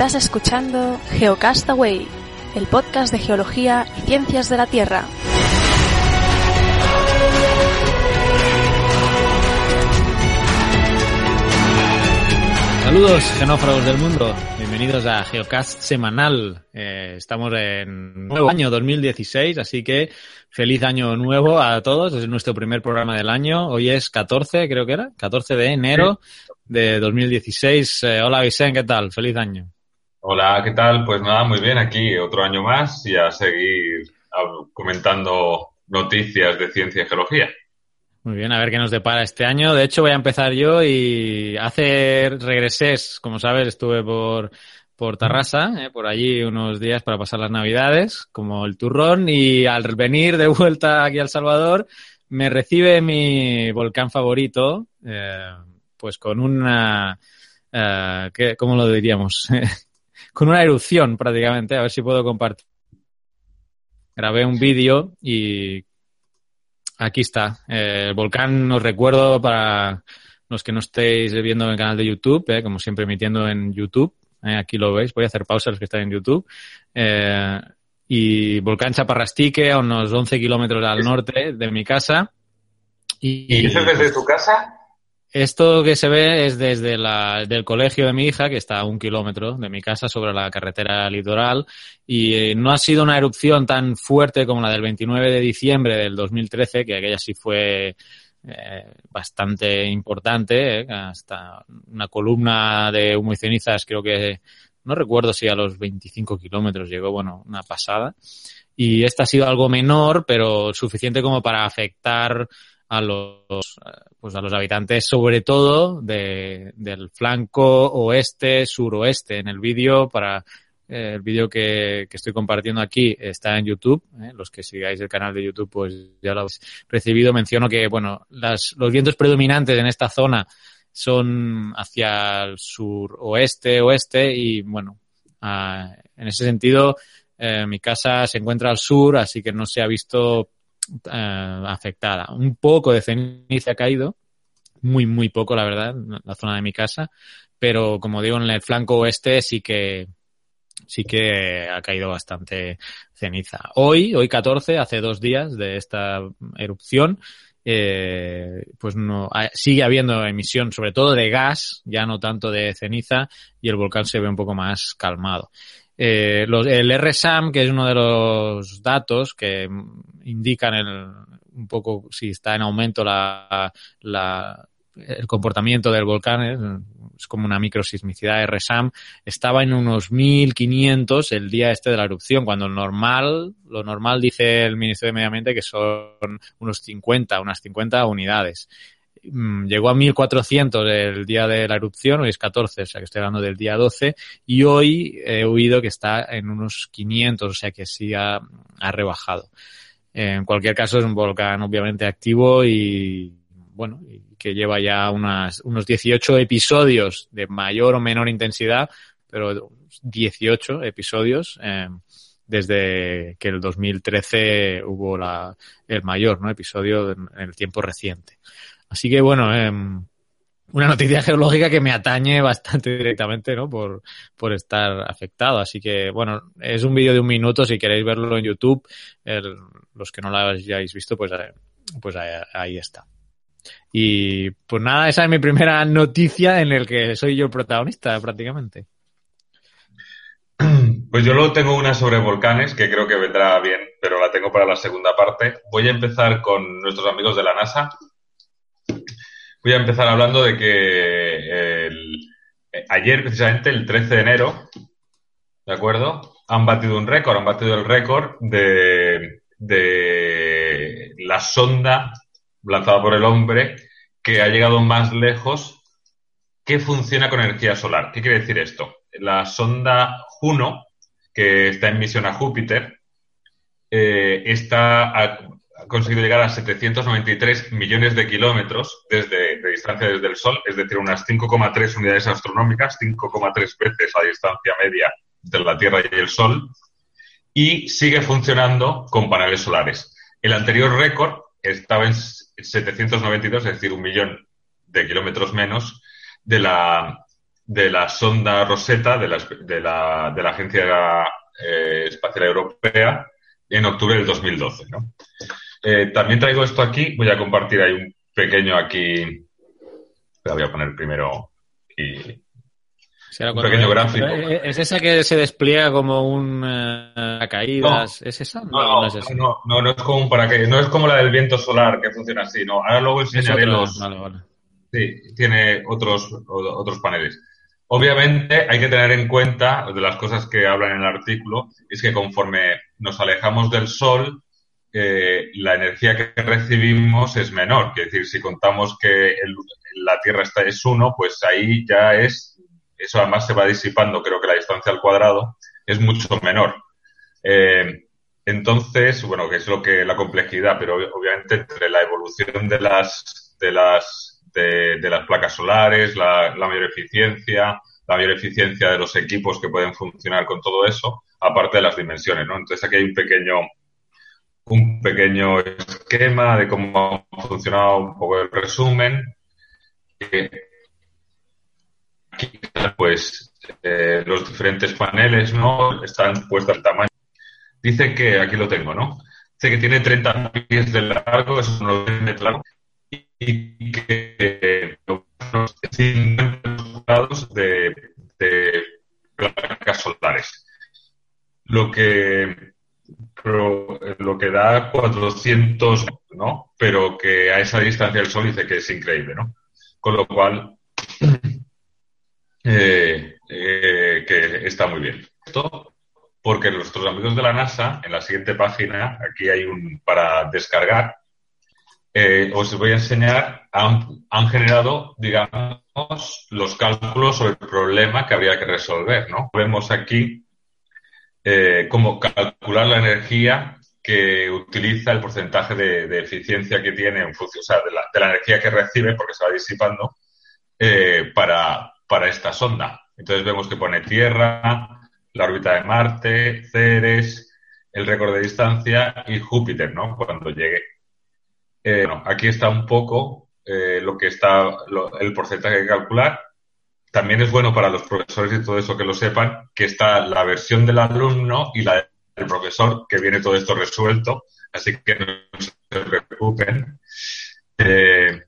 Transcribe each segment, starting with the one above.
Estás escuchando Geocastaway, el podcast de geología y ciencias de la Tierra. Saludos, genófragos del mundo. Bienvenidos a Geocast semanal. Eh, estamos en nuevo año 2016, así que feliz año nuevo a todos. Es nuestro primer programa del año. Hoy es 14, creo que era, 14 de enero de 2016. Eh, hola, Vicente, ¿qué tal? Feliz año. Hola, ¿qué tal? Pues nada, muy bien, aquí otro año más y a seguir comentando noticias de ciencia y geología. Muy bien, a ver qué nos depara este año. De hecho, voy a empezar yo y hace regreses, como sabes, estuve por, por Tarrasa, eh, por allí unos días para pasar las Navidades, como el turrón, y al venir de vuelta aquí a El Salvador, me recibe mi volcán favorito, eh, pues con una, eh, ¿qué, ¿cómo lo diríamos? con una erupción prácticamente, a ver si puedo compartir. Grabé un vídeo y Aquí está. Eh, el volcán, os recuerdo para los que no estéis viendo en el canal de YouTube, eh, como siempre emitiendo en YouTube. Eh, aquí lo veis. Voy a hacer pausa los que están en YouTube. y volcán Chaparrastique, a unos 11 kilómetros al norte de mi casa. ¿Y, ¿Y eso es desde tu casa? Esto que se ve es desde la, del colegio de mi hija, que está a un kilómetro de mi casa sobre la carretera litoral, y eh, no ha sido una erupción tan fuerte como la del 29 de diciembre del 2013, que aquella sí fue eh, bastante importante, eh, hasta una columna de humo y cenizas, creo que, no recuerdo si a los 25 kilómetros llegó, bueno, una pasada. Y esta ha sido algo menor, pero suficiente como para afectar a los, pues a los habitantes, sobre todo de, del flanco oeste, suroeste. En el vídeo, para eh, el vídeo que, que, estoy compartiendo aquí está en YouTube. Eh, los que sigáis el canal de YouTube, pues ya lo habéis recibido. Menciono que, bueno, las, los vientos predominantes en esta zona son hacia el suroeste, oeste y, bueno, en ese sentido, eh, mi casa se encuentra al sur, así que no se ha visto eh, afectada. Un poco de ceniza ha caído, muy, muy poco, la verdad, en la zona de mi casa, pero como digo, en el flanco oeste sí que, sí que ha caído bastante ceniza. Hoy, hoy 14, hace dos días de esta erupción, eh, pues no sigue habiendo emisión sobre todo de gas, ya no tanto de ceniza, y el volcán se ve un poco más calmado. Eh, los, el RSAM, que es uno de los datos que indican el, un poco si está en aumento la, la, el comportamiento del volcán, es como una microsismicidad RSAM, estaba en unos 1500 el día este de la erupción, cuando normal, lo normal dice el Ministerio de Medio Ambiente que son unos 50, unas 50 unidades. Mm, llegó a 1400 el día de la erupción, hoy es 14, o sea que estoy hablando del día 12, y hoy he oído que está en unos 500, o sea que sí ha, rebajado. En cualquier caso es un volcán obviamente activo y bueno, que lleva ya unas, unos 18 episodios de mayor o menor intensidad, pero 18 episodios eh, desde que el 2013 hubo la, el mayor ¿no? episodio en el tiempo reciente. Así que bueno, eh, una noticia geológica que me atañe bastante directamente, ¿no? Por, por estar afectado. Así que bueno, es un vídeo de un minuto, si queréis verlo en YouTube, los que no lo hayáis visto, pues, eh, pues ahí, ahí, está. Y pues nada, esa es mi primera noticia en el que soy yo el protagonista prácticamente. Pues yo luego tengo una sobre volcanes que creo que vendrá bien, pero la tengo para la segunda parte. Voy a empezar con nuestros amigos de la NASA, Voy a empezar hablando de que ayer, precisamente, el 13 de enero, ¿de acuerdo? Han batido un récord, han batido el récord de, de la sonda lanzada por el hombre que ha llegado más lejos que funciona con energía solar. ¿Qué quiere decir esto? La sonda Juno, que está en misión a Júpiter, eh, está conseguido llegar a 793 millones de kilómetros desde, de distancia desde el Sol, es decir, unas 5,3 unidades astronómicas, 5,3 veces la distancia media entre la Tierra y el Sol, y sigue funcionando con paneles solares. El anterior récord estaba en 792, es decir, un millón de kilómetros menos de la, de la sonda Rosetta de la, Agencia eh, Espacial Europea en octubre del 2012. ¿no? Eh, también traigo esto aquí, voy a compartir ahí un pequeño aquí, la voy a poner primero y un pequeño gráfico. Eh, ¿Es esa que se despliega como un uh, caídas? ¿Es esa? No, no, no, es esa. no, no, no es como un paracaídas, no es como la del viento solar que funciona así, no. Ahora luego enseñaré los... Vale, vale. Sí, tiene otros, otros paneles. Obviamente hay que tener en cuenta, de las cosas que hablan en el artículo, es que conforme nos alejamos del Sol, la energía que recibimos es menor. Es decir, si contamos que la Tierra está, es uno, pues ahí ya es, eso además se va disipando, creo que la distancia al cuadrado es mucho menor. Eh, entonces, bueno, que es lo que la complejidad, pero obviamente entre la evolución de las, de las de, las placas solares, la, mayor eficiencia, la mayor eficiencia de los equipos que pueden funcionar con todo eso, aparte de las dimensiones, ¿no? Entonces aquí hay un pequeño un pequeño esquema de cómo ha funcionado un poco el resumen. Aquí, pues, eh, los diferentes paneles, ¿no? Están puestos al tamaño. Dice que, aquí lo tengo, ¿no? Dice que tiene 30 pies de largo, es unos metros y que los 50 grados de, de placas solares. Lo que lo que da 400, ¿no? Pero que a esa distancia del Sol dice que es increíble, ¿no? Con lo cual, eh, eh, que está muy bien. Esto porque nuestros amigos de la NASA, en la siguiente página, aquí hay un para descargar, eh, os voy a enseñar, han, han, generado, digamos, los cálculos sobre el problema que habría que resolver, ¿no? Vemos aquí eh, cómo calcular la energía que utiliza el porcentaje de, eficiencia que tiene en función, de la, energía que recibe, porque se va disipando, eh, para, para esta sonda. Entonces vemos que pone Tierra, la órbita de Marte, Ceres, el récord de distancia y Júpiter, ¿no? Cuando llegue. Eh, bueno, aquí está un poco eh, lo que está, el porcentaje que calcular. También es bueno para los profesores y todo eso que lo sepan, que está la versión del alumno y la del profesor, que viene todo esto resuelto, así que no se preocupen. Eh,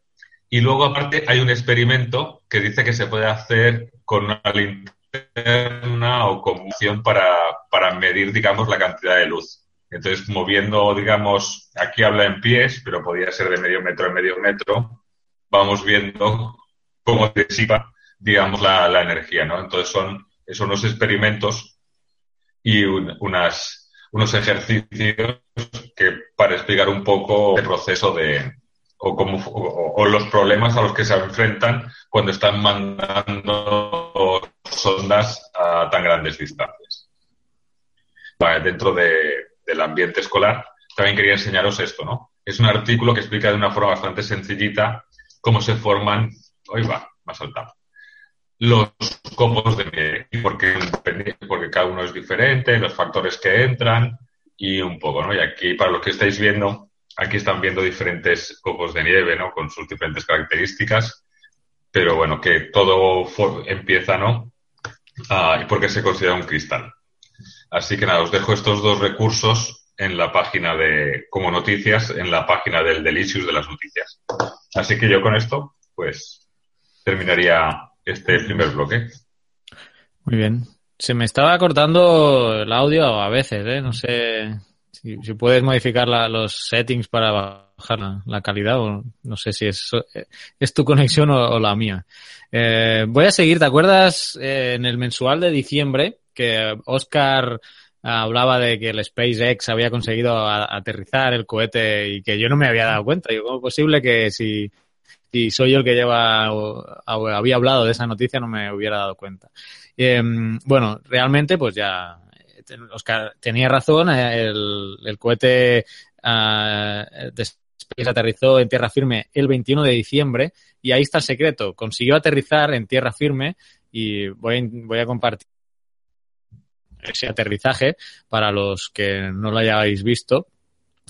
y luego, aparte, hay un experimento que dice que se puede hacer con una linterna o con opción para, para medir, digamos, la cantidad de luz. Entonces, moviendo, digamos, aquí habla en pies, pero podría ser de medio metro en medio metro, vamos viendo cómo se disipa, digamos, la, energía, ¿no? Entonces, son, son unos experimentos y unas, unos ejercicios que para explicar un poco el proceso de, o, cómo, o, los problemas a los que se enfrentan cuando están mandando sondas a tan grandes distancias. dentro de, del ambiente escolar, también quería enseñaros esto, ¿no? Es un artículo que explica de una forma bastante sencillita cómo se forman, hoy va, más saltado, los copos de nieve, porque, porque cada uno es diferente, los factores que entran y un poco, ¿no? Y aquí, para los que estáis viendo, aquí están viendo diferentes copos de nieve, ¿no? Con sus diferentes características, pero bueno, que todo empieza, ¿no? Ah, porque se considera un cristal. Así que nada, os dejo estos dos recursos en la página de, como noticias, en la página del Delicious de las noticias. Así que yo con esto, pues, terminaría este primer bloque. Muy bien. Se me estaba cortando el audio a veces, ¿eh? No sé si, puedes modificar los settings para bajar la, calidad o no sé si es, es tu conexión o, la mía. Eh, voy a seguir, ¿te acuerdas eh, en el mensual de diciembre? que Oscar hablaba de que el SpaceX había conseguido aterrizar el cohete y que yo no me había dado cuenta. ¿cómo es posible que si, soy yo el que lleva había hablado de esa noticia no me hubiera dado cuenta? Em, bueno, realmente pues ya Oscar tenía razón, el, el cohete uh, de SpaceX aterrizó en tierra firme el 21 de diciembre y ahí está el secreto. Consiguió aterrizar en tierra firme y voy voy a compartir ese aterrizaje para los que no lo hayáis visto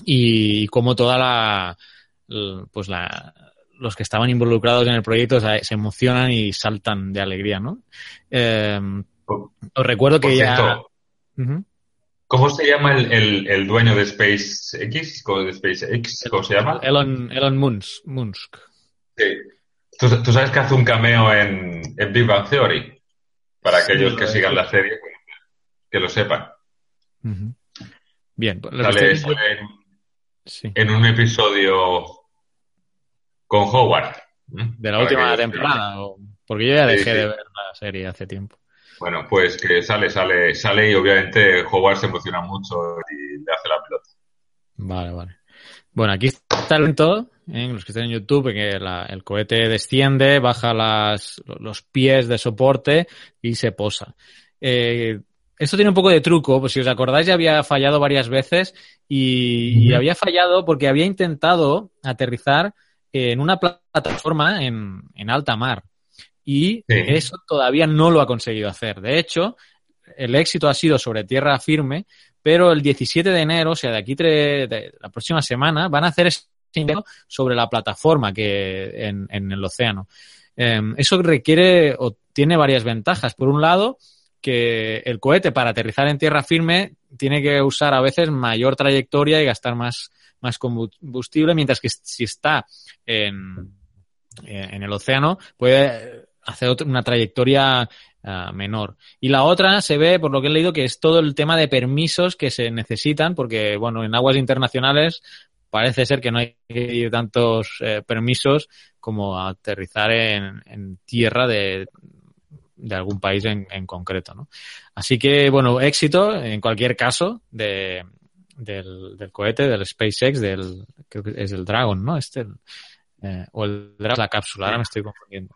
y como toda la pues la, los que estaban involucrados en el proyecto se, emocionan y saltan de alegría, ¿no? Eh, os recuerdo que ya... ¿Cómo se llama el, el, dueño de SpaceX? De SpaceX ¿Cómo se llama? Elon, Elon Musk. Sí. ¿Tú, sabes que hace un cameo en, en Big Bang Theory. Para aquellos que sigan la serie, que lo sepan. Bien, pues en, un episodio con Howard. De la última temporada, porque yo ya dejé de ver la serie hace tiempo. Bueno, pues que sale, sale, sale y obviamente Howard se emociona mucho y le hace la pelota. Vale, vale. Bueno, aquí está el todo, en ¿eh? los que estén en YouTube, que el cohete desciende, baja las, los pies de soporte y se posa. Eh, esto tiene un poco de truco, pues si os acordáis ya había fallado varias veces y, había fallado porque había intentado aterrizar en una plataforma en, alta mar y eso todavía no lo ha conseguido hacer. De hecho, el éxito ha sido sobre tierra firme, pero el 17 de enero, o sea, de aquí de la próxima semana, van a hacer ese sobre la plataforma que en, el océano. Em, eso requiere o tiene varias ventajas. Por un lado, que el cohete para aterrizar en tierra firme tiene que usar a veces mayor trayectoria y gastar más, más combustible, mientras que si está en, en el océano puede hacer una trayectoria ah, menor. Y la otra se ve, por lo que he leído, que es todo el tema de permisos que se necesitan, porque, bueno, en aguas internacionales parece ser que no hay tantos eh, permisos como aterrizar en, en tierra de, de algún país en, en concreto, ¿no? Así que, bueno, éxito en cualquier caso de, del, del cohete, del SpaceX, del, creo que es el Dragon, ¿no? Este, eh, o el Dragon, la cápsula, ahora me estoy confundiendo.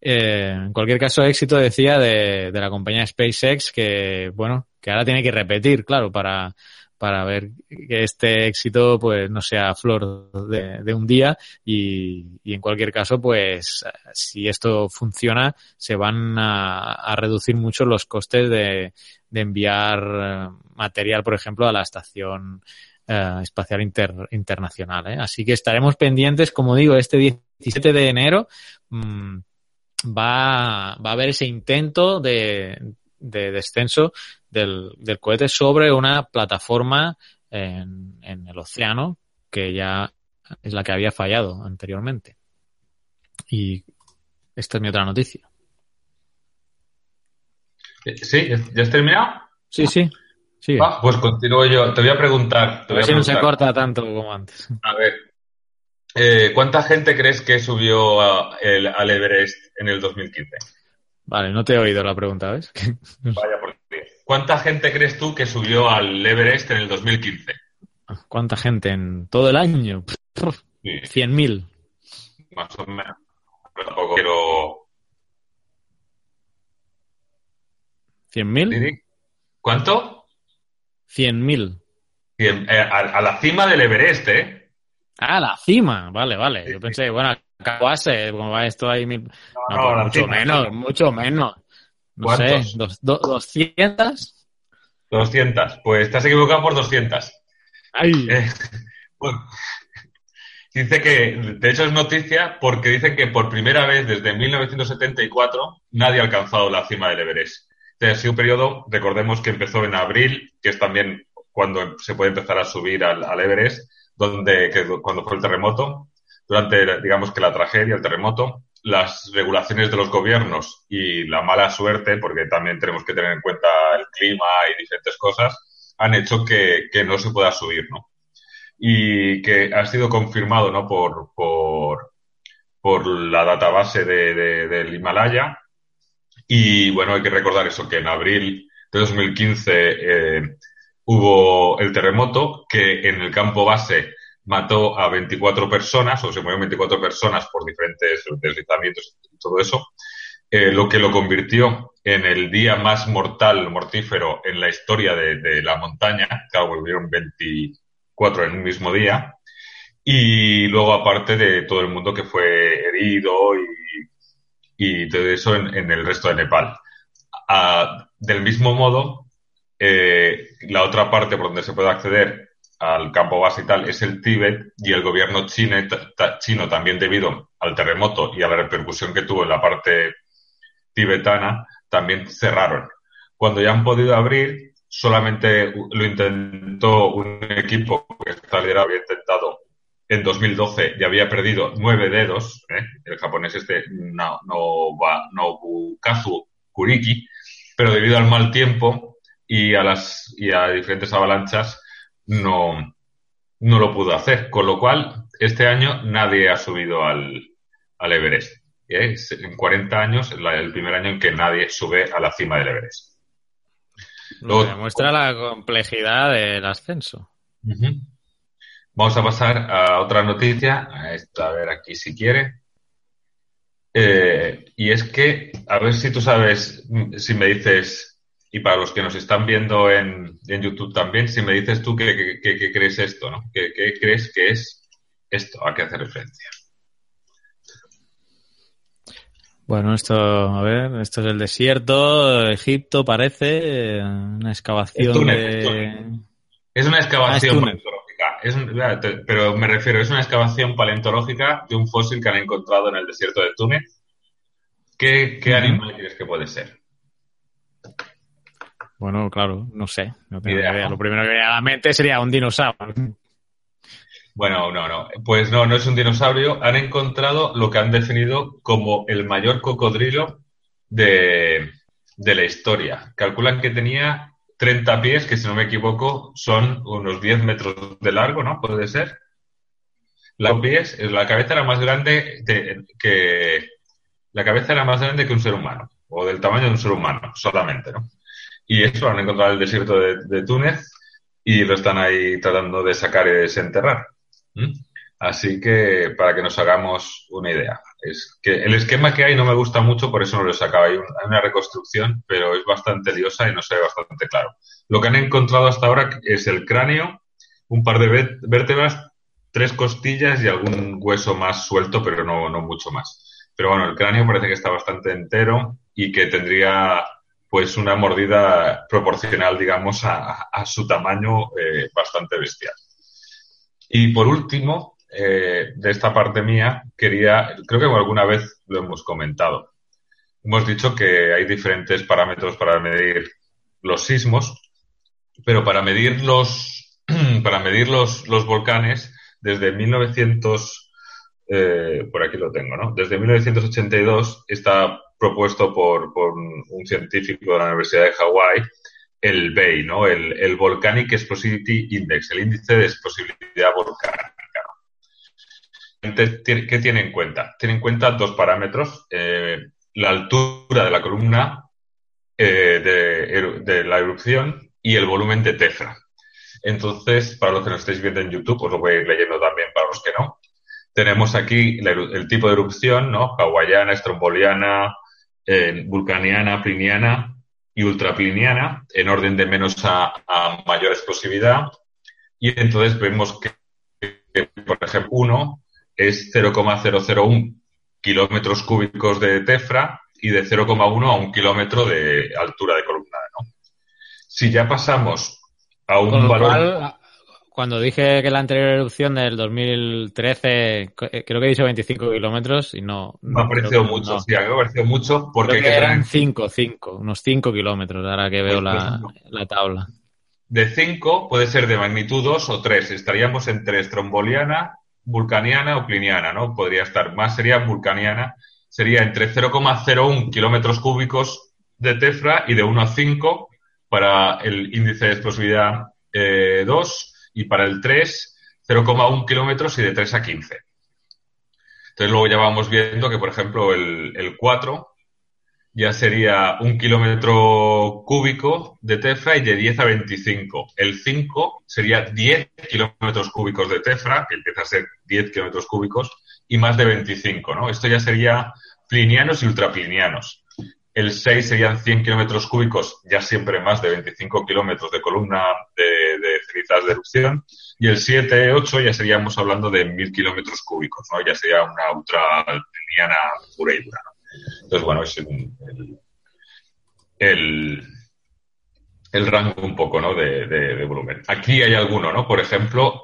Eh, en cualquier caso, éxito decía de, de la compañía SpaceX que, bueno, que ahora tiene que repetir, claro, para, para ver que este éxito pues no sea flor de, un día y, en cualquier caso pues si esto funciona se van a, reducir mucho los costes de, enviar eh, material por ejemplo a la estación eh, espacial internacional ¿eh? así que estaremos pendientes como digo este 17 de enero mm, va, va a haber ese intento de, de descenso del, del cohete sobre una plataforma en, en, el océano que ya es la que había fallado anteriormente. Y esta es mi otra noticia. Eh, ¿Sí? ¿Ya has terminado? Sí, sí. sí. Ah, pues continúo yo. Te voy a preguntar. a ver si no se corta tanto como antes. A ver. Eh, ¿Cuánta gente crees que subió al Everest en el 2015? Vale, no te he oído la pregunta, ¿ves? Vaya por ¿Cuánta gente crees tú que subió al Everest en el 2015? ¿Cuánta gente en todo el año? Sí. 100.000. Más o menos. Pero tampoco quiero. ¿100.000? ¿Cuánto? 100.000. Eh, a, a, la cima del Everest, ¿eh? Ah, la cima. Vale, vale. Yo pensé, bueno, acá base, como va esto ahí. Mil... No, no, mucho menos, mucho menos. No sé, dos, ¿200? 200. Pues has equivocado por 200. Ay. Eh, dice que, de hecho es noticia porque dicen que por primera vez desde 1974 nadie ha alcanzado la cima del Everest. Este ha sido un periodo, recordemos que empezó en abril, que es también cuando se puede empezar a subir al, Everest, donde, cuando fue el terremoto, durante, digamos que la tragedia, el terremoto, las regulaciones de los gobiernos y la mala suerte, porque también tenemos que tener en cuenta el clima y diferentes cosas, han hecho que, no se pueda subir, ¿no? Y que ha sido confirmado, ¿no? Por, por, por la database de, del Himalaya. Y bueno, hay que recordar eso, que en abril de 2015 eh, hubo el terremoto, que en el campo base mató a 24 personas, o se murieron 24 personas por diferentes deslizamientos y todo eso, eh, lo que lo convirtió en el día más mortal, mortífero en la historia de, la montaña. Claro, volvieron 24 en un mismo día. Y luego, aparte de todo el mundo que fue herido y, y todo eso en, el resto de Nepal. del mismo modo, eh, la otra parte por donde se puede acceder al campo base y tal es el Tíbet y el gobierno chino, chino también debido al terremoto y a la repercusión que tuvo en la parte tibetana, también cerraron. Cuando ya han podido abrir, solamente lo intentó un equipo que está liderado, había intentado en 2012 y había perdido nueve dedos, ¿eh? el japonés este no, no, Nobukazu Kuriki, pero debido al mal tiempo y a las y a diferentes avalanchas no, no lo pudo hacer. Con lo cual, este año nadie ha subido al, al Everest. ¿eh? En 40 años, el primer año en que nadie sube a la cima del Everest. Lo demuestra la complejidad del ascenso. Vamos a pasar a otra noticia, a esta, a ver aquí si quiere. Eh, y es que, a ver si tú sabes, si me dices, y para los que nos están viendo en, YouTube también, si me dices tú qué, crees esto, ¿no? ¿Qué, crees que es esto? ¿A qué hace referencia? Bueno, esto, a ver, esto es el desierto, Egipto parece, una excavación de... Es una excavación ah, paleontológica, pero me refiero, es una excavación paleontológica de un fósil que han encontrado en el desierto de Túnez. ¿Qué, animal crees que puede ser? Bueno, claro, no sé. Lo primero que viene a la mente sería un dinosaurio. Bueno, no, no. Pues no, no es un dinosaurio. Han encontrado lo que han definido como el mayor cocodrilo de, la historia. Calculan que tenía 30 pies, que si no me equivoco son unos 10 metros de largo, ¿no? Puede ser. La pies, la cabeza era más grande que la cabeza era más grande que un ser humano, o del tamaño de un ser humano, solamente, ¿no? Y eso lo han encontrado en el desierto de, de Túnez y lo están ahí tratando de sacar y desenterrar. ¿Mm? Así que para que nos hagamos una idea. Es que el esquema que hay no me gusta mucho, por eso no lo he sacado. Hay, una reconstrucción, pero es bastante liosa y no se ve bastante claro. Lo que han encontrado hasta ahora es el cráneo, un par de vértebras, tres costillas y algún hueso más suelto, pero no, no mucho más. Pero bueno, el cráneo parece que está bastante entero y que tendría pues una mordida proporcional, digamos, a, su tamaño eh, bastante bestial. Y por último, eh, de esta parte mía, quería, creo que alguna vez lo hemos comentado. Hemos dicho que hay diferentes parámetros para medir los sismos, pero para medir los, para medir los, volcanes, desde 1900, eh, por aquí lo tengo, ¿no? Desde 1982 está propuesto por, un científico de la Universidad de Hawái el BEI, ¿no? El, Volcanic Explosivity Index, el índice de explosividad volcánica. ¿Qué tiene en cuenta? Tiene en cuenta dos parámetros. Eh, la altura de la columna eh, de, la erupción y el volumen de tefra. Entonces, para los que nos estéis viendo en YouTube, os lo voy a ir leyendo también para los que no. Tenemos aquí el tipo de erupción, ¿no? Hawaiana, estromboliana, eh, vulcaniana, pliniana, y ultrapliniana en orden de menos a, mayor explosividad. Y entonces vemos que, por ejemplo, uno es 0,001 kilómetros cúbicos de tefra y de 0,1 a un kilómetro de altura de columna. Si ya pasamos a un valor cuando dije que la anterior erupción del 2013, eh, creo que he dicho 25 kilómetros y no. Me ha parecido mucho, sí, me ha parecido mucho porque. eran 5, 5, unos 5 kilómetros, ahora que veo la, la, tabla. De 5 puede ser de magnitud 2 o 3. Estaríamos entre estromboliana, vulcaniana o pliniana, ¿no? Podría estar. Más sería vulcaniana. Sería entre 0,01 kilómetros cúbicos de tefra y de 1 a 5 para el índice de explosividad eh, 2 y para el 3 0,1 kilómetros y de 3 a 15. Entonces luego ya vamos viendo que, por ejemplo, el, el 4 ya sería un kilómetro cúbico de tefra y de 10 a 25. El 5 sería 10 kilómetros cúbicos de tefra, que empieza a ser 10 kilómetros cúbicos, y más de 25, ¿no? Esto ya sería plinianos y ultraplinianos. El 6 serían 100 kilómetros cúbicos, ya siempre más de 25 kilómetros de columna de, de de. Y el 7, 8 ya seríamos hablando de 1000 kilómetros cúbicos, ¿no? Ya sería una ultralineana pura y dura, Entonces, bueno, es el, el rango un poco, ¿no? De, de, volumen. Aquí hay alguno, ¿no? Por ejemplo,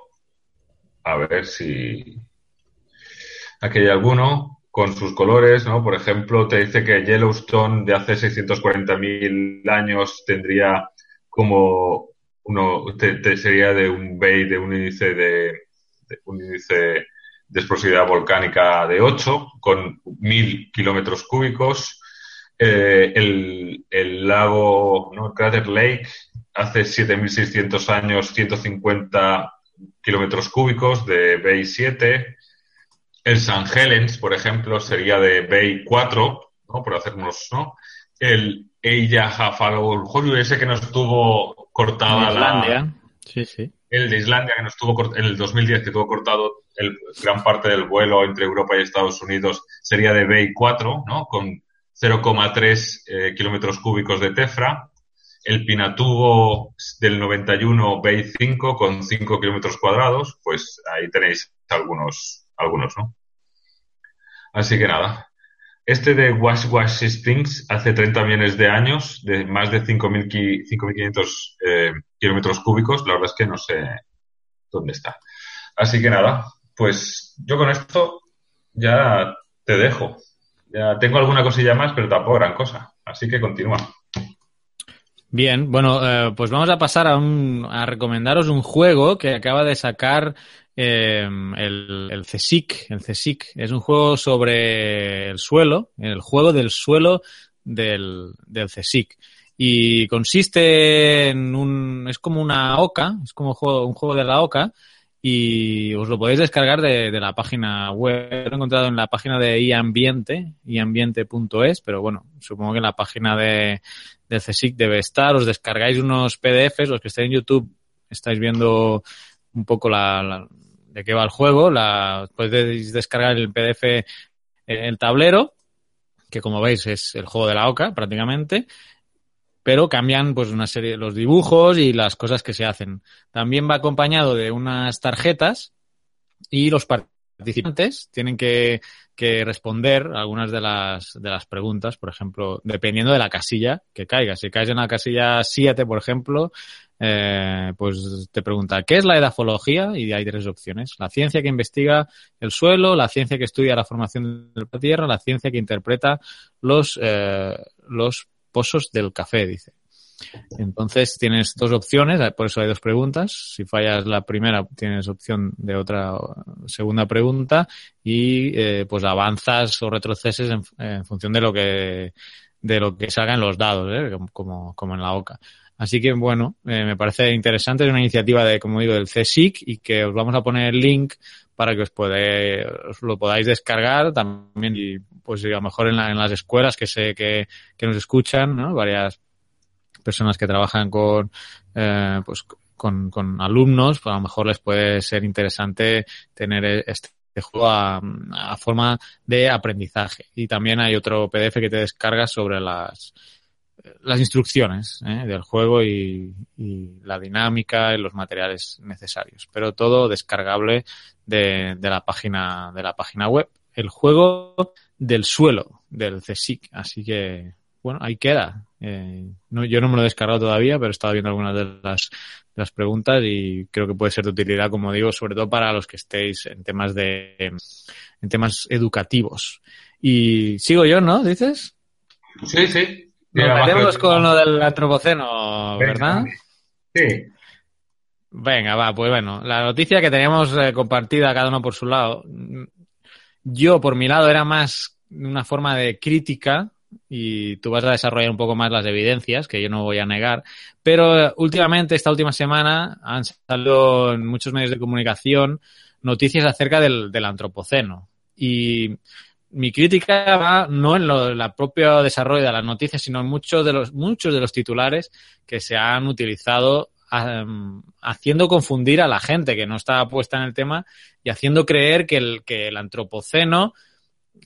a ver si... Aquí hay alguno con sus colores, ¿no? Por ejemplo, te dice que Yellowstone de hace 640.000 años tendría como uno, te, sería de un bay de un índice de, un índice de explosividad volcánica de 8, con 1000 kilómetros cúbicos. Eh, el, lago, ¿no? Crater Lake, hace 7.600 años, 150 kilómetros cúbicos de Bay 7. El San Helens, por ejemplo, sería de Bay 4, ¿no? Por hacernos, ¿no? El Eija Hafalolhorju, ese que nos estuvo cortada la... Sí, sí. El de Islandia, que nos tuvo en el 2010, que tuvo cortado el, gran parte del vuelo entre Europa y Estados Unidos, sería de Bay 4, ¿no? Con 0,3 eh, kilómetros cúbicos de tefra. El Pinatubo del 91 Bay 5 con 5 kilómetros cuadrados, pues ahí tenéis algunos, algunos, ¿no? Así que nada. Este de Wash Wash Springs hace 30 millones de años, de más de 5.500 eh, kilómetros cúbicos. La verdad es que no sé dónde está. Así que nada, pues yo con esto ya te dejo. Ya tengo alguna cosilla más, pero tampoco gran cosa. Así que continúa. Bien, bueno, eh, pues vamos a pasar a, un, a recomendaros un juego que acaba de sacar eh, el, CSIC. El CSIC es un juego sobre el suelo, el juego del suelo del, del CSIC. Y consiste en un, es como una oca, es como un juego, un juego de la oca, y os lo podéis descargar de, la página web. Lo he encontrado en la página de iambiente, iambiente.es, pero bueno, supongo que en la página de, del CSIC debe estar. Os descargáis unos PDFs, los que estéis en YouTube estáis viendo un poco la, de qué va el juego. La, podéis descargar el PDF el tablero, que como veis es el juego de la OCA prácticamente pero cambian pues una serie de los dibujos y las cosas que se hacen. También va acompañado de unas tarjetas y los participantes tienen que, que responder algunas de las, de las preguntas, por ejemplo, dependiendo de la casilla que caiga. Si caes en la casilla 7, por ejemplo, eh, pues te pregunta, ¿qué es la edafología? Y hay tres opciones. La ciencia que investiga el suelo, la ciencia que estudia la formación de la tierra, la ciencia que interpreta los, eh, los pozos del café, dice. Entonces tienes dos opciones, por eso hay dos preguntas. Si fallas la primera, tienes opción de otra segunda pregunta y eh, pues avanzas o retroceses en, función de lo que de lo que salga en los dados, ¿eh? como, como en la OCA. Así que bueno, eh, me parece interesante, es una iniciativa de, como digo, del CSIC y que os vamos a poner el link para que os, os lo podáis descargar también y pues a lo mejor en, las escuelas que sé que, que nos escuchan, ¿no? Varias personas que trabajan con, eh, pues con, con alumnos, pues a lo mejor les puede ser interesante tener este juego a, a, forma de aprendizaje. Y también hay otro PDF que te descargas sobre las, las instrucciones ¿eh? del juego y, y, la dinámica y los materiales necesarios. Pero todo descargable de, de, la página de la página web. El juego del suelo del CSIC. Así que, bueno, ahí queda. Eh, no, yo no me lo he descargado todavía, pero he estado viendo algunas de las, de las preguntas y creo que puede ser de utilidad, como digo, sobre todo para los que estéis en temas de en temas educativos. Y sigo yo, ¿no? ¿Dices? Sí, sí. Nos metemos con lo del antropoceno, ¿verdad? Sí. Venga, va, pues bueno, la noticia que teníamos eh, compartida cada uno por su lado, yo por mi lado era más una forma de crítica y tú vas a desarrollar un poco más las evidencias, que yo no voy a negar, pero eh, últimamente, esta última semana, han salido en muchos medios de comunicación noticias acerca del, del antropoceno. Y mi crítica va no en lo, el propio desarrollo de las noticias, sino en muchos de los, muchos de los titulares que se han utilizado haciendo confundir a la gente que no está puesta en el tema y haciendo creer que el, que el antropoceno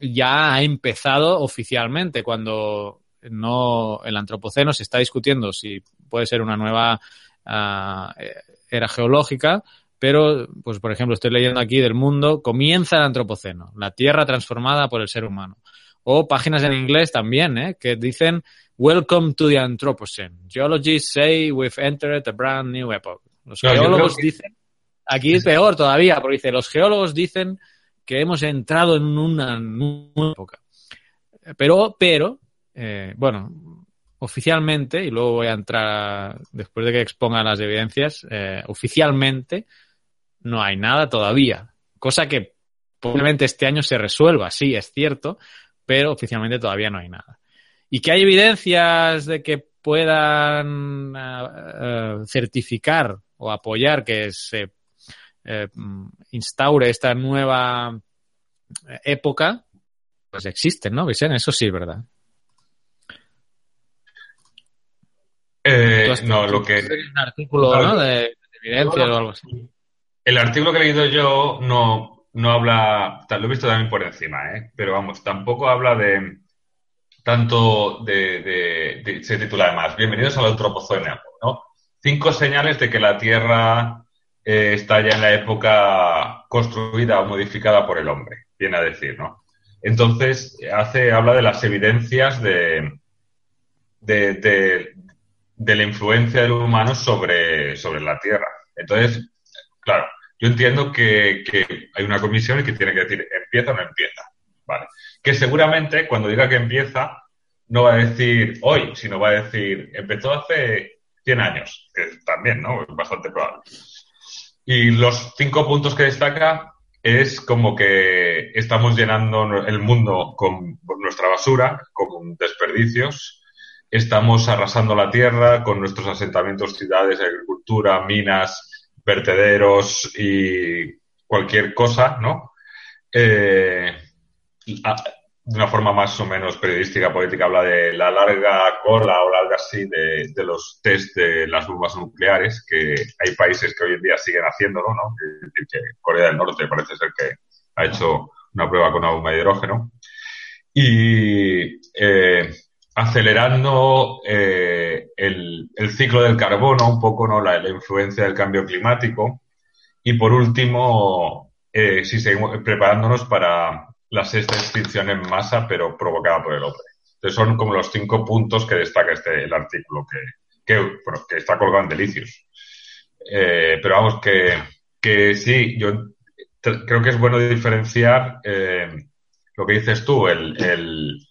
ya ha empezado oficialmente cuando no el antropoceno se está discutiendo si puede ser una nueva uh, era geológica pero, pues por ejemplo, estoy leyendo aquí del mundo, comienza el antropoceno, la Tierra transformada por el ser humano. o páginas en inglés también, ¿eh? que dicen Welcome to the Anthropocene. Geologists say we've entered a brand new epoch. Los geólogos dicen, aquí es peor todavía, porque dice, los geólogos dicen que hemos entrado en una nueva época. Pero, pero, eh, bueno, oficialmente, y luego voy a entrar, después de que exponga las evidencias, eh, oficialmente no hay nada todavía. Cosa que probablemente este año se resuelva, sí, es cierto, pero oficialmente todavía no hay nada. Y que hay evidencias de que puedan uh, certificar o apoyar que se eh, instaure esta nueva época, pues existen, ¿no, Vicente? Eso sí es verdad. Eh, no, lo que... Un artículo, ¿no? De, evidencia o algo así. El artículo que he leído yo no, no habla, lo he visto también por encima, ¿eh? pero vamos, tampoco habla de tanto de, se titula además, bienvenidos al Antropoceno, ¿no? Cinco señales de que la Tierra eh, está ya en la época construida o modificada por el hombre, viene a decir, ¿no? Entonces, hace, habla de las evidencias de, de, de, de la influencia del humano sobre, sobre la Tierra. Entonces, claro, yo entiendo que, hay una comisión y que tiene que decir empieza o no empieza. Vale. Que seguramente cuando diga que empieza, no va a decir hoy, sino va a decir empezó hace 100 años, que también, ¿no? Es bastante probable. Y los cinco puntos que destaca es como que estamos llenando el mundo con nuestra basura, con desperdicios, estamos arrasando la tierra con nuestros asentamientos, ciudades, agricultura, minas, vertederos y cualquier cosa, ¿no? Eh, de una forma más o menos periodística, política, habla de la larga cola o algo así de, los test de las bombas nucleares, que hay países que hoy en día siguen haciéndolo, ¿no? Que, que Corea del Norte parece ser que ha hecho una prueba con una bomba de hidrógeno. Y eh, acelerando eh, el, ciclo del carbono, un poco ¿no? la, influencia del cambio climático. Y por último, eh, si seguimos preparándonos para la sexta extinción en masa, pero provocada por el hombre. Entonces son como los cinco puntos que destaca este el artículo que, que, está colgado en Delicios. Eh, pero vamos, que, que sí, yo creo que es bueno diferenciar lo que dices tú, el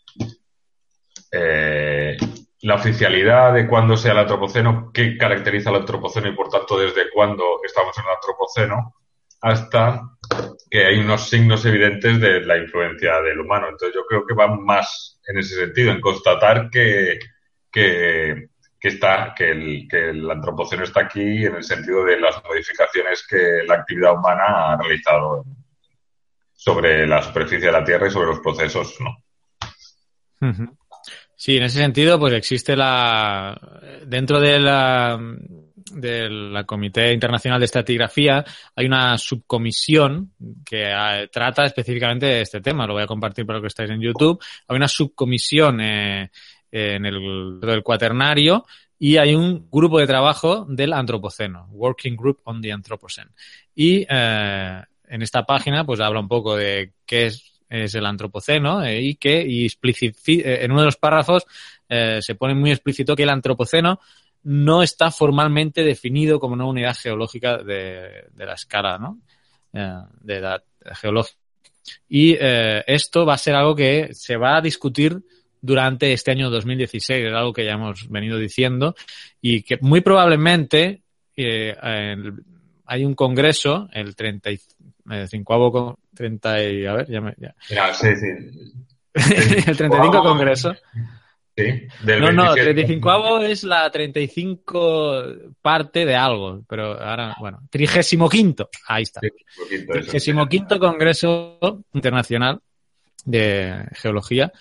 eh, la oficialidad de cuándo sea el antropoceno, qué caracteriza el antropoceno y por tanto desde cuándo estamos en el antropoceno, hasta que hay unos signos evidentes de la influencia del humano. Entonces yo creo que va más en ese sentido, en constatar que, que, está, que el, que el antropoceno está aquí en el sentido de las modificaciones que la actividad humana ha realizado sobre la superficie de la Tierra y sobre los procesos, ¿no? Sí, en ese sentido, pues existe la dentro de la del Comité Internacional de Estratigrafía hay una subcomisión que ah, trata específicamente de este tema. Lo voy a compartir para los que estáis en YouTube. Hay una subcomisión eh, en el del cuaternario y hay un grupo de trabajo del Antropoceno, Working Group on the Anthropocene. Y eh, en esta página pues habla un poco de qué es es el antropoceno eh, y que y eh, en uno de los párrafos eh, se pone muy explícito que el antropoceno no está formalmente definido como una unidad geológica de, la escala ¿no? de edad geológica. Y esto va a ser algo que se va a discutir durante este año 2016, es algo que ya hemos venido diciendo, y que muy probablemente hay un congreso, el 35 con 30 y, a ver, ya me... Ya. sí, sí. el 35 congreso. Sí, del no, no, 35 es la 35 parte de algo, pero ahora, bueno, 35 ahí está. 35 Congreso Internacional de Geología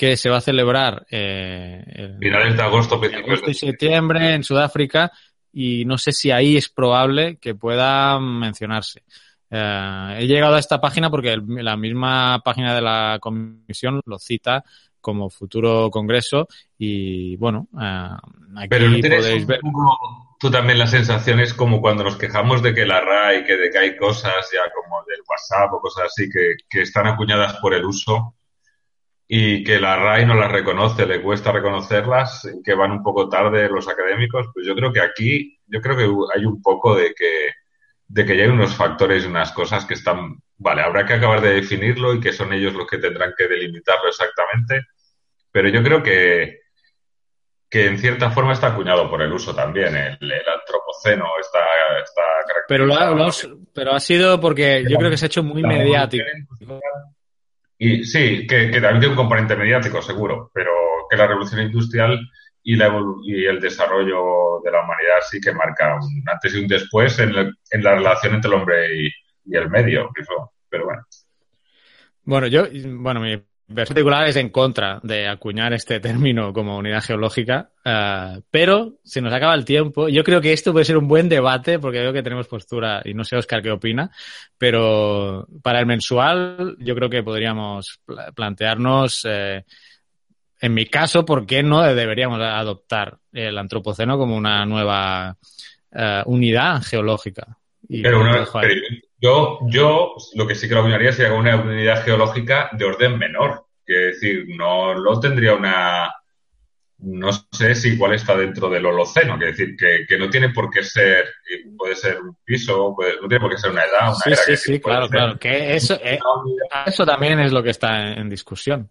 que se va a celebrar eh, finales de agosto, agosto y septiembre en Sudáfrica y no sé si ahí es probable que pueda mencionarse. Eh, he llegado a esta página porque la misma página de la comisión lo cita como futuro congreso y bueno, eh, aquí Pero podéis ver. tú también las sensaciones como cuando nos quejamos de que la RAI, que de que hay cosas ya como del WhatsApp o cosas así que, que están acuñadas por el uso y que la RAI no las reconoce, le cuesta reconocerlas, que van un poco tarde los académicos, pues yo creo que aquí, yo creo que hay un poco de que, de que ya hay unos factores y unas cosas que están, vale, habrá que acabar de definirlo y que son ellos los que tendrán que delimitarlo exactamente, pero yo creo que, que en cierta forma está acuñado por el uso también, el, antropoceno está, está pero, pero ha sido porque yo creo que se ha hecho muy mediático. Y sí, que, también tiene un componente mediático, seguro, pero que la revolución industrial y, la y el desarrollo de la humanidad sí que marca un antes y un después en, la relación entre el hombre y, el medio, pero bueno. Bueno, yo, bueno, mi particular es en contra de acuñar este término como unidad geológica, eh, pero se nos acaba el tiempo. Yo creo que esto puede ser un buen debate porque veo que tenemos postura y no sé Oscar qué opina, pero para el mensual yo creo que podríamos plantearnos, eh, en mi caso, por qué no deberíamos adoptar el antropoceno como una nueva eh, unidad geológica. pero, yo, yo lo que sí que lo opinaría sería una unidad geológica de orden menor. Es decir, no lo tendría una. No sé si igual está dentro del Holoceno, es decir, que, no tiene por qué ser, puede ser un piso, no tiene por qué ser una edad, una sí, Sí, sí, claro, claro. Que eso, eh, eso también es lo que está en discusión.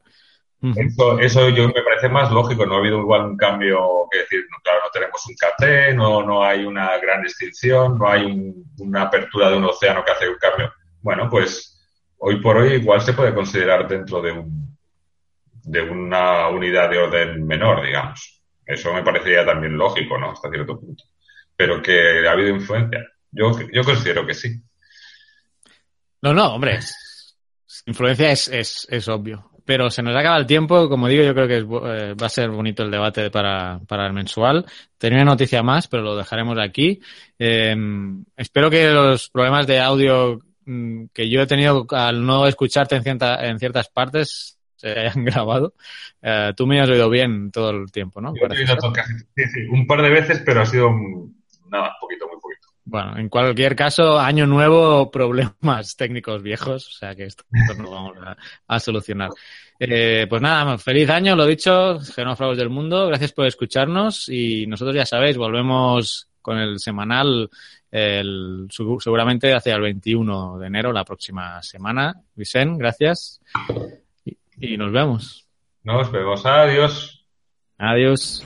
Eso, eso yo me parece más lógico, no ha habido igual un cambio que decir, no, claro, no tenemos un KT, no, no hay una gran extinción, no hay una apertura de un océano que hace un cambio. Bueno, pues hoy por hoy igual se puede considerar dentro de un de una unidad de orden menor, digamos. Eso me parecería también lógico, ¿no? Hasta cierto punto. Pero que ha habido influencia. Yo, yo considero que sí. No, no, hombre. Influencia es, es, es obvio. Pero se nos acaba el tiempo. Como digo, yo creo que eh, va a ser bonito el debate para, para el mensual. Tenía una noticia más, pero lo dejaremos aquí. Em, espero que los problemas de audio mm, que yo he tenido al no escucharte en, cierta, en ciertas partes se hayan grabado. Eh, tú me has oído bien todo el tiempo, ¿no? Yo he oído casi, sí, sí, un par de veces, pero ha sido nada, poquito, muy poquito. Bueno, en cualquier caso, año nuevo, problemas técnicos viejos, o sea que esto, no lo vamos a, solucionar. Eh, pues nada, feliz año, lo dicho, genófragos del mundo, gracias por escucharnos y nosotros ya sabéis, volvemos con el semanal el, seguramente hacia el 21 de enero, la próxima semana. Vicen, gracias y, y nos vemos. Nos vemos, adiós. Adiós.